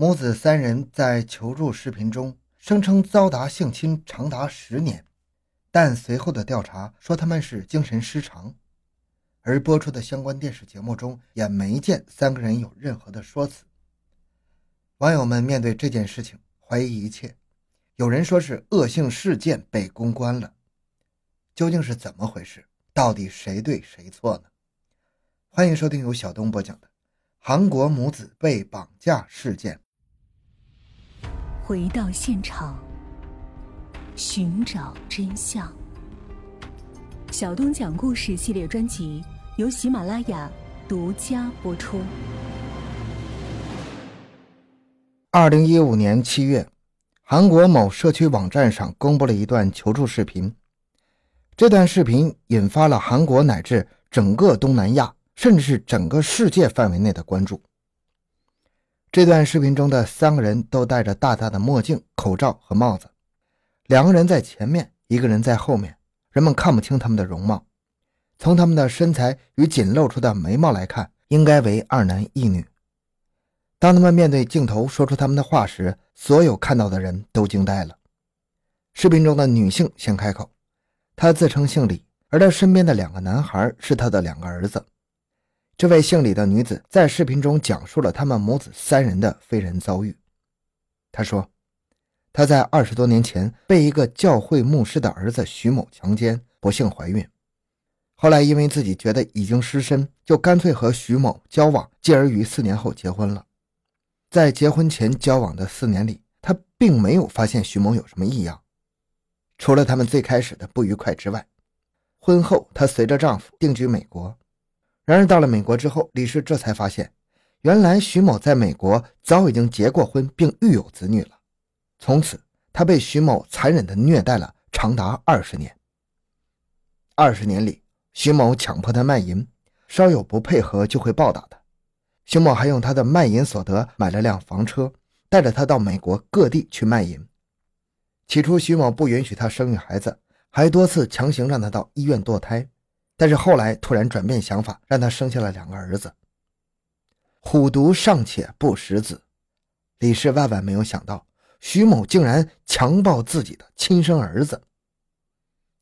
母子三人在求助视频中声称遭达性侵长达十年，但随后的调查说他们是精神失常，而播出的相关电视节目中也没见三个人有任何的说辞。网友们面对这件事情怀疑一切，有人说是恶性事件被公关了，究竟是怎么回事？到底谁对谁错呢？欢迎收听由小东播讲的《韩国母子被绑架事件》。回到现场，寻找真相。小东讲故事系列专辑由喜马拉雅独家播出。二零一五年七月，韩国某社区网站上公布了一段求助视频。这段视频引发了韩国乃至整个东南亚，甚至是整个世界范围内的关注。这段视频中的三个人都戴着大大的墨镜、口罩和帽子，两个人在前面，一个人在后面，人们看不清他们的容貌。从他们的身材与仅露出的眉毛来看，应该为二男一女。当他们面对镜头说出他们的话时，所有看到的人都惊呆了。视频中的女性先开口。她自称姓李，而她身边的两个男孩是她的两个儿子。这位姓李的女子在视频中讲述了他们母子三人的非人遭遇。她说，她在二十多年前被一个教会牧师的儿子徐某强奸，不幸怀孕。后来因为自己觉得已经失身，就干脆和徐某交往，继而于四年后结婚了。在结婚前交往的四年里，她并没有发现徐某有什么异样。除了他们最开始的不愉快之外，婚后她随着丈夫定居美国。然而到了美国之后，李氏这才发现，原来徐某在美国早已经结过婚并育有子女了。从此，她被徐某残忍地虐待了长达二十年。二十年里，徐某强迫她卖淫，稍有不配合就会暴打她。徐某还用他的卖淫所得买了辆房车，带着她到美国各地去卖淫。起初，徐某不允许她生育孩子，还多次强行让她到医院堕胎。但是后来突然转变想法，让他生下了两个儿子。虎毒尚且不食子，李氏万万没有想到，徐某竟然强暴自己的亲生儿子。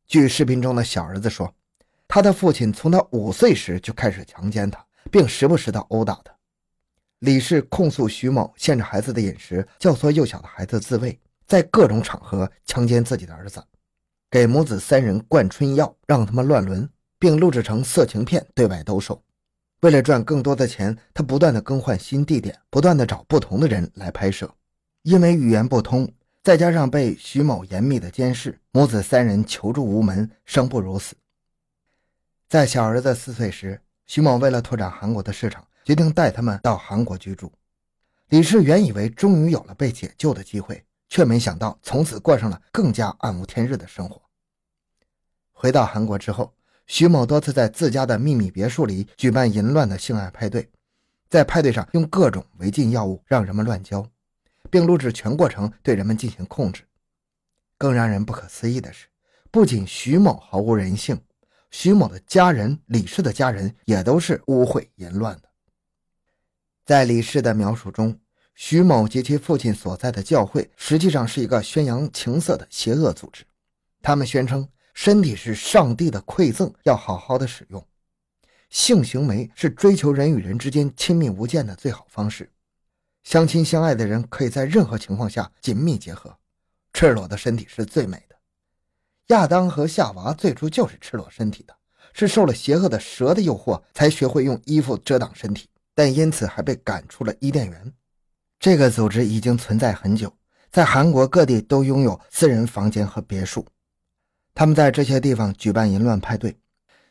据视频中的小儿子说，他的父亲从他五岁时就开始强奸他，并时不时的殴打他。李氏控诉徐某限制孩子的饮食，教唆幼小的孩子自卫。在各种场合强奸自己的儿子，给母子三人灌春药，让他们乱伦，并录制成色情片对外兜售。为了赚更多的钱，他不断的更换新地点，不断的找不同的人来拍摄。因为语言不通，再加上被徐某严密的监视，母子三人求助无门，生不如死。在小儿子四岁时，徐某为了拓展韩国的市场，决定带他们到韩国居住。李氏原以为终于有了被解救的机会。却没想到，从此过上了更加暗无天日的生活。回到韩国之后，徐某多次在自家的秘密别墅里举办淫乱的性爱派对，在派对上用各种违禁药物让人们乱交，并录制全过程对人们进行控制。更让人不可思议的是，不仅徐某毫无人性，徐某的家人李氏的家人也都是污秽淫乱的。在李氏的描述中。徐某及其父亲所在的教会，实际上是一个宣扬情色的邪恶组织。他们宣称，身体是上帝的馈赠，要好好的使用。性行为是追求人与人之间亲密无间的最好方式。相亲相爱的人可以在任何情况下紧密结合。赤裸的身体是最美的。亚当和夏娃最初就是赤裸身体的，是受了邪恶的蛇的诱惑，才学会用衣服遮挡身体，但因此还被赶出了伊甸园。这个组织已经存在很久，在韩国各地都拥有私人房间和别墅。他们在这些地方举办淫乱派对，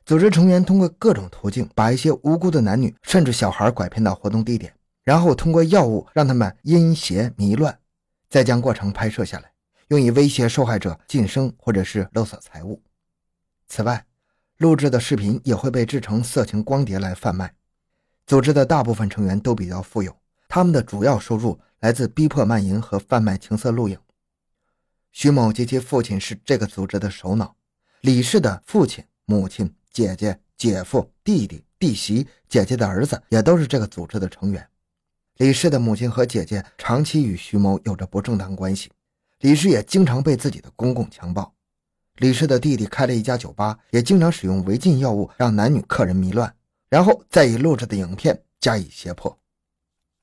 组织成员通过各种途径把一些无辜的男女甚至小孩拐骗到活动地点，然后通过药物让他们阴邪迷乱，再将过程拍摄下来，用以威胁受害者晋升或者是勒索财物。此外，录制的视频也会被制成色情光碟来贩卖。组织的大部分成员都比较富有。他们的主要收入来自逼迫卖淫和贩卖情色录影。徐某及其父亲是这个组织的首脑，李氏的父亲、母亲、姐姐、姐夫、弟弟、弟媳、姐姐的儿子也都是这个组织的成员。李氏的母亲和姐姐长期与徐某有着不正当关系，李氏也经常被自己的公公强暴。李氏的弟弟开了一家酒吧，也经常使用违禁药物让男女客人迷乱，然后再以录制的影片加以胁迫。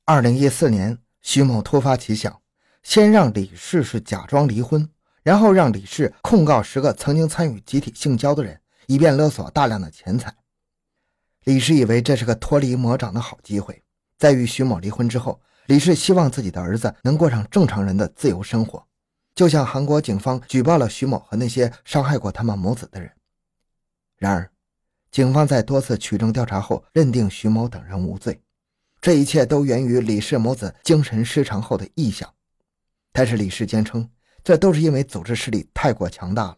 二零一四年，徐某突发奇想，先让李氏是假装离婚，然后让李氏控告十个曾经参与集体性交的人，以便勒索大量的钱财。李氏以为这是个脱离魔掌的好机会，在与徐某离婚之后，李氏希望自己的儿子能过上正常人的自由生活。就向韩国警方举报了徐某和那些伤害过他们母子的人。然而，警方在多次取证调查后，认定徐某等人无罪。这一切都源于李氏母子精神失常后的臆想。但是李氏坚称，这都是因为组织势力太过强大了。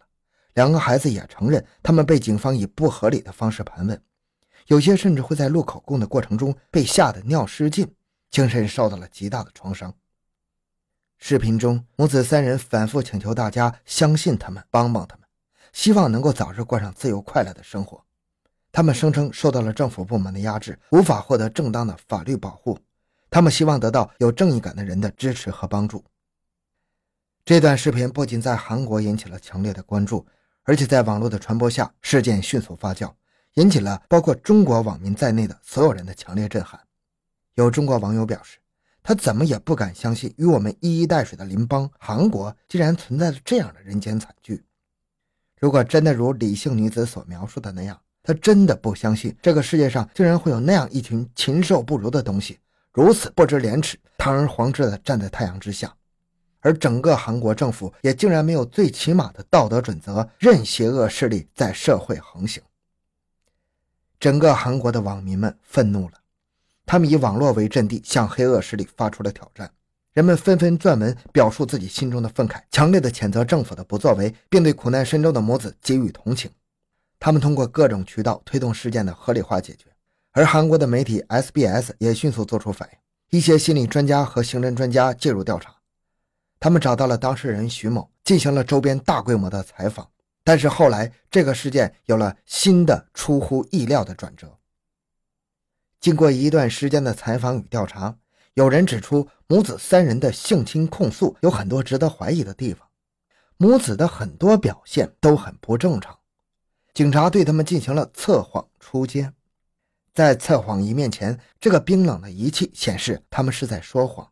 两个孩子也承认，他们被警方以不合理的方式盘问，有些甚至会在录口供的过程中被吓得尿失禁，精神受到了极大的创伤。视频中，母子三人反复请求大家相信他们，帮帮他们，希望能够早日过上自由快乐的生活。他们声称受到了政府部门的压制，无法获得正当的法律保护。他们希望得到有正义感的人的支持和帮助。这段视频不仅在韩国引起了强烈的关注，而且在网络的传播下，事件迅速发酵，引起了包括中国网民在内的所有人的强烈震撼。有中国网友表示。他怎么也不敢相信，与我们一衣带水的邻邦韩国竟然存在着这样的人间惨剧。如果真的如李姓女子所描述的那样，他真的不相信这个世界上竟然会有那样一群禽兽不如的东西，如此不知廉耻、堂而皇之的站在太阳之下，而整个韩国政府也竟然没有最起码的道德准则，任邪恶势力在社会横行。整个韩国的网民们愤怒了。他们以网络为阵地，向黑恶势力发出了挑战。人们纷纷撰文表述自己心中的愤慨，强烈的谴责政府的不作为，并对苦难深重的母子给予同情。他们通过各种渠道推动事件的合理化解决。而韩国的媒体 SBS 也迅速做出反应，一些心理专家和刑侦专家介入调查。他们找到了当事人徐某，进行了周边大规模的采访。但是后来，这个事件有了新的出乎意料的转折。经过一段时间的采访与调查，有人指出母子三人的性侵控诉有很多值得怀疑的地方，母子的很多表现都很不正常。警察对他们进行了测谎出监，在测谎仪面前，这个冰冷的仪器显示他们是在说谎。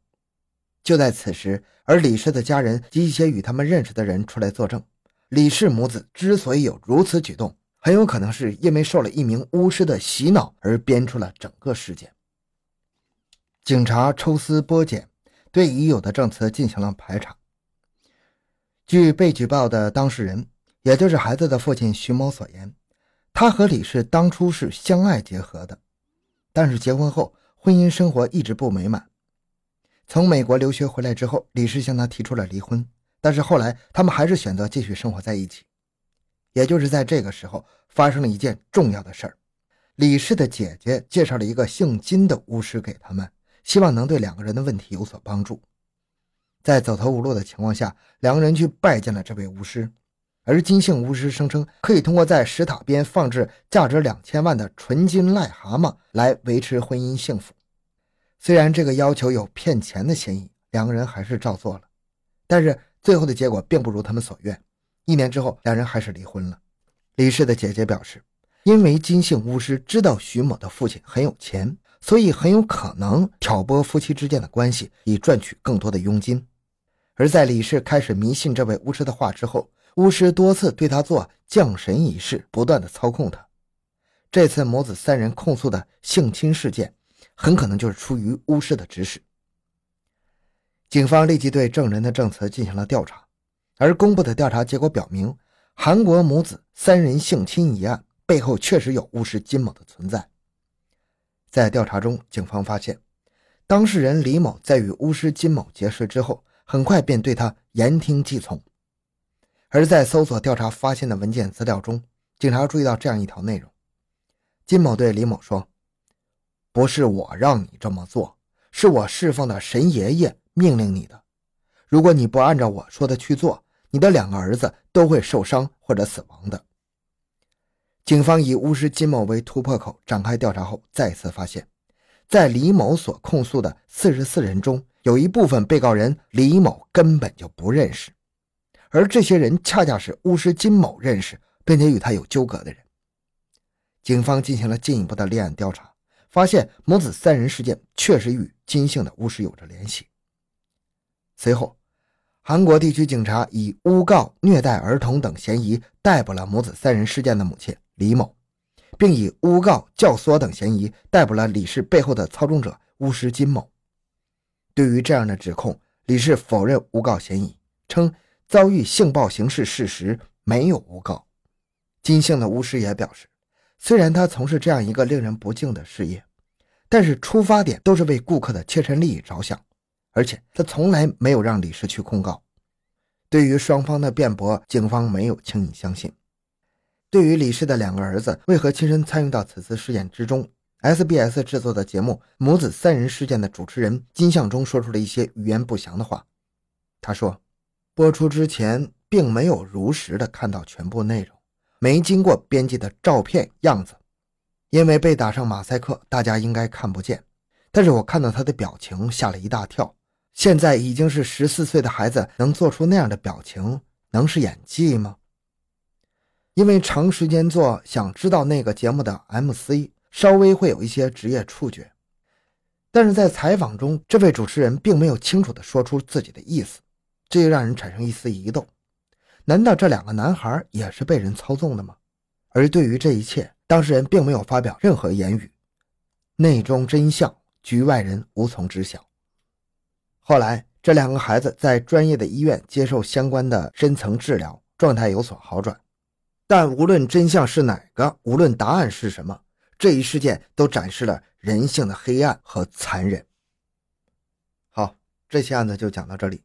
就在此时，而李氏的家人及一些与他们认识的人出来作证，李氏母子之所以有如此举动。很有可能是因为受了一名巫师的洗脑而编出了整个事件。警察抽丝剥茧，对已有的证词进行了排查。据被举报的当事人，也就是孩子的父亲徐某所言，他和李氏当初是相爱结合的，但是结婚后婚姻生活一直不美满。从美国留学回来之后，李氏向他提出了离婚，但是后来他们还是选择继续生活在一起。也就是在这个时候，发生了一件重要的事儿。李氏的姐姐介绍了一个姓金的巫师给他们，希望能对两个人的问题有所帮助。在走投无路的情况下，两个人去拜见了这位巫师。而金姓巫师声称，可以通过在石塔边放置价值两千万的纯金癞蛤蟆来维持婚姻幸福。虽然这个要求有骗钱的嫌疑，两个人还是照做了。但是最后的结果并不如他们所愿。一年之后，两人还是离婚了。李氏的姐姐表示，因为金姓巫师知道徐某的父亲很有钱，所以很有可能挑拨夫妻之间的关系，以赚取更多的佣金。而在李氏开始迷信这位巫师的话之后，巫师多次对他做降神仪式，不断的操控他。这次母子三人控诉的性侵事件，很可能就是出于巫师的指使。警方立即对证人的证词进行了调查。而公布的调查结果表明，韩国母子三人性侵一案背后确实有巫师金某的存在。在调查中，警方发现，当事人李某在与巫师金某结识之后，很快便对他言听计从。而在搜索调查发现的文件资料中，警察注意到这样一条内容：金某对李某说：“不是我让你这么做，是我侍奉的神爷爷命令你的。如果你不按照我说的去做。”你的两个儿子都会受伤或者死亡的。警方以巫师金某为突破口展开调查后，再次发现，在李某所控诉的四十四人中，有一部分被告人李某根本就不认识，而这些人恰恰是巫师金某认识并且与他有纠葛的人。警方进行了进一步的立案调查，发现母子三人事件确实与金姓的巫师有着联系。随后，韩国地区警察以诬告虐待儿童等嫌疑逮捕了母子三人事件的母亲李某，并以诬告教唆等嫌疑逮捕了李氏背后的操纵者巫师金某。对于这样的指控，李氏否认诬告嫌疑，称遭遇性暴行是事实，没有诬告。金姓的巫师也表示。虽然他从事这样一个令人不敬的事业，但是出发点都是为顾客的切身利益着想，而且他从来没有让李氏去控告。对于双方的辩驳，警方没有轻易相信。对于李氏的两个儿子为何亲身参与到此次事件之中，SBS 制作的节目《母子三人事件》的主持人金向忠说出了一些语言不详的话。他说：“播出之前并没有如实的看到全部内容。”没经过编辑的照片样子，因为被打上马赛克，大家应该看不见。但是我看到他的表情，吓了一大跳。现在已经是十四岁的孩子，能做出那样的表情，能是演技吗？因为长时间做，想知道那个节目的 MC，稍微会有一些职业触觉。但是在采访中，这位主持人并没有清楚地说出自己的意思，这就让人产生一丝疑窦。难道这两个男孩也是被人操纵的吗？而对于这一切，当事人并没有发表任何言语，内中真相，局外人无从知晓。后来，这两个孩子在专业的医院接受相关的深层治疗，状态有所好转。但无论真相是哪个，无论答案是什么，这一事件都展示了人性的黑暗和残忍。好，这期案子就讲到这里。